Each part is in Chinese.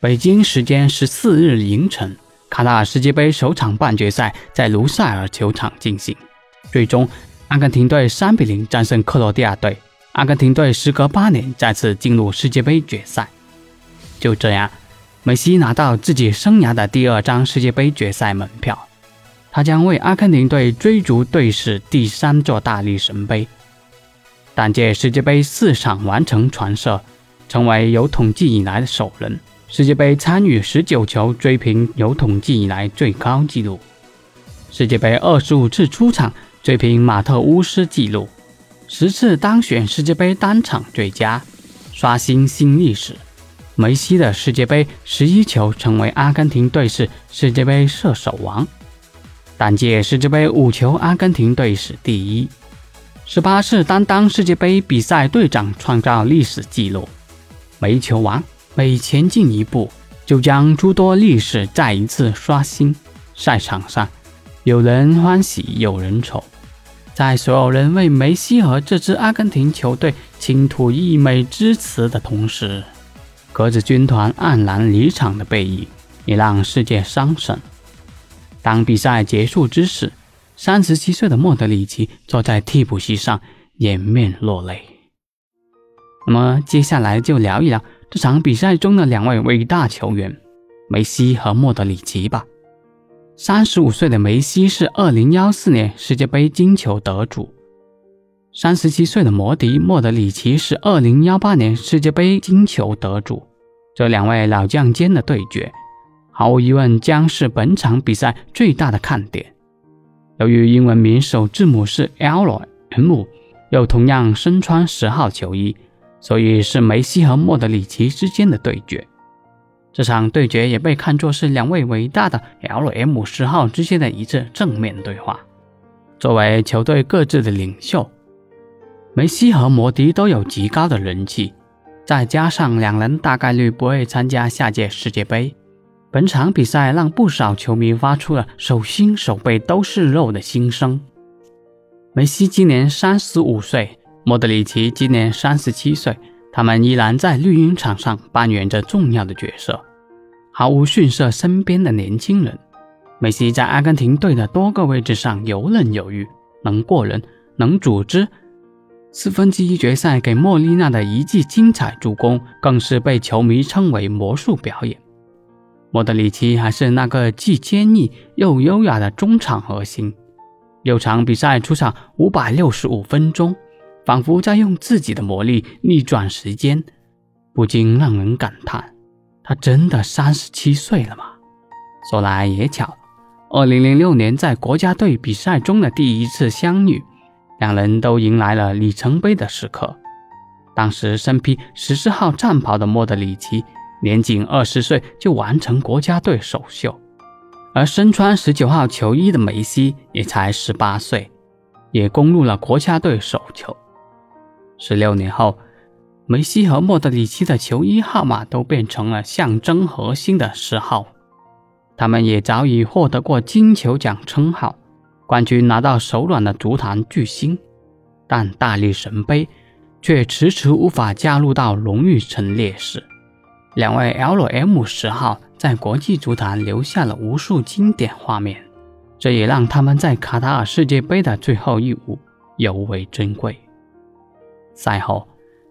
北京时间十四日凌晨。卡塔尔世界杯首场半决赛在卢塞尔球场进行，最终阿根廷队三比零战胜克罗地亚队。阿根廷队时隔八年再次进入世界杯决赛。就这样，梅西拿到自己生涯的第二张世界杯决赛门票，他将为阿根廷队追逐队史第三座大力神杯。但届世界杯四场完成传射，成为有统计以来的首人。世界杯参与十九球，追平有统计以来最高纪录；世界杯二十五次出场，追平马特乌斯纪录；十次当选世界杯单场最佳，刷新新历史。梅西的世界杯十一球，成为阿根廷队史世界杯射手王。单届世界杯五球，阿根廷队史第一。十八次担当世界杯比赛队长，创造历史纪录。梅球王。每前进一步，就将诸多历史再一次刷新。赛场上，有人欢喜，有人愁。在所有人为梅西和这支阿根廷球队倾吐溢美之词的同时，格子军团黯然离场的背影也让世界伤神。当比赛结束之时，三十七岁的莫德里奇坐在替补席上，掩面落泪。那么，接下来就聊一聊。这场比赛中的两位伟大球员，梅西和莫德里奇吧。三十五岁的梅西是二零幺四年世界杯金球得主，三十七岁的摩迪莫德里奇是二零幺八年世界杯金球得主。这两位老将间的对决，毫无疑问将是本场比赛最大的看点。由于英文名首字母是 L M，又同样身穿十号球衣。所以是梅西和莫德里奇之间的对决，这场对决也被看作是两位伟大的 L.M 十号之间的一次正面对话。作为球队各自的领袖，梅西和摩迪都有极高的人气，再加上两人大概率不会参加下届世界杯，本场比赛让不少球迷发出了手心手背都是肉的心声。梅西今年三十五岁。莫德里奇今年三十七岁，他们依然在绿茵场上扮演着重要的角色，毫无逊色身边的年轻人。梅西在阿根廷队的多个位置上游刃有余，能过人，能组织。四分之一决赛给莫莉娜的一记精彩助攻，更是被球迷称为魔术表演。莫德里奇还是那个既坚毅又优雅的中场核心，六场比赛出场五百六十五分钟。仿佛在用自己的魔力逆转时间，不禁让人感叹：他真的三十七岁了吗？说来也巧，二零零六年在国家队比赛中的第一次相遇，两人都迎来了里程碑的时刻。当时身披十四号战袍的莫德里奇，年仅二十岁就完成国家队首秀，而身穿十九号球衣的梅西也才十八岁，也攻入了国家队首球。十六年后，梅西和莫德里奇的球衣号码都变成了象征核心的十号。他们也早已获得过金球奖称号，冠军拿到手软的足坛巨星，但大力神杯却迟迟无法加入到荣誉陈列室。两位 L.M 十号在国际足坛留下了无数经典画面，这也让他们在卡塔尔世界杯的最后一舞尤为珍贵。赛后，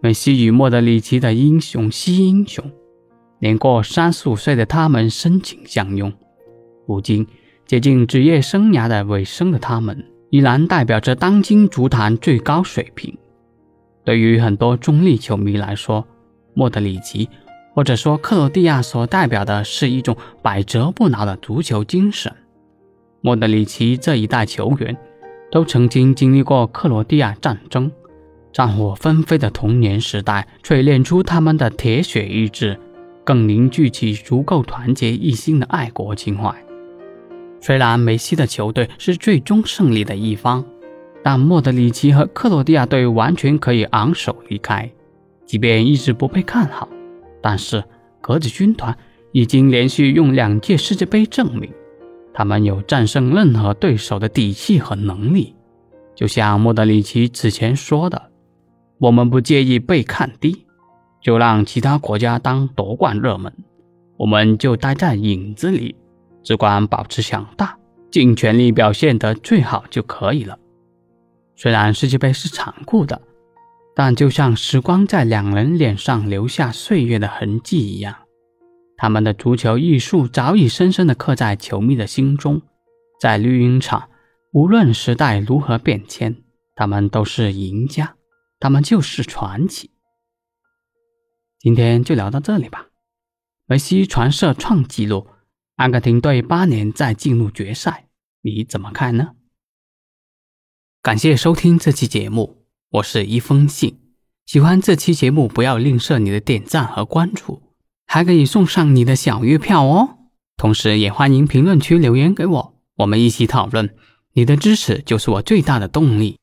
梅西与莫德里奇的英雄惜英雄，年过三十五岁的他们深情相拥。如今接近职业生涯的尾声的他们，依然代表着当今足坛最高水平。对于很多中立球迷来说，莫德里奇或者说克罗地亚所代表的是一种百折不挠的足球精神。莫德里奇这一代球员都曾经经历过克罗地亚战争。战火纷飞的童年时代，淬炼出他们的铁血意志，更凝聚起足够团结一心的爱国情怀。虽然梅西的球队是最终胜利的一方，但莫德里奇和克罗地亚队完全可以昂首离开。即便一直不被看好，但是格子军团已经连续用两届世界杯证明，他们有战胜任何对手的底气和能力。就像莫德里奇此前说的：“我们不介意被看低，就让其他国家当夺冠热门，我们就待在影子里，只管保持强大，尽全力表现得最好就可以了。”虽然世界杯是残酷的，但就像时光在两人脸上留下岁月的痕迹一样，他们的足球艺术早已深深地刻在球迷的心中，在绿茵场。无论时代如何变迁，他们都是赢家，他们就是传奇。今天就聊到这里吧。梅西传射创纪录，阿根廷队八年再进入决赛，你怎么看呢？感谢收听这期节目，我是一封信。喜欢这期节目，不要吝啬你的点赞和关注，还可以送上你的小月票哦。同时，也欢迎评论区留言给我，我们一起讨论。你的支持就是我最大的动力。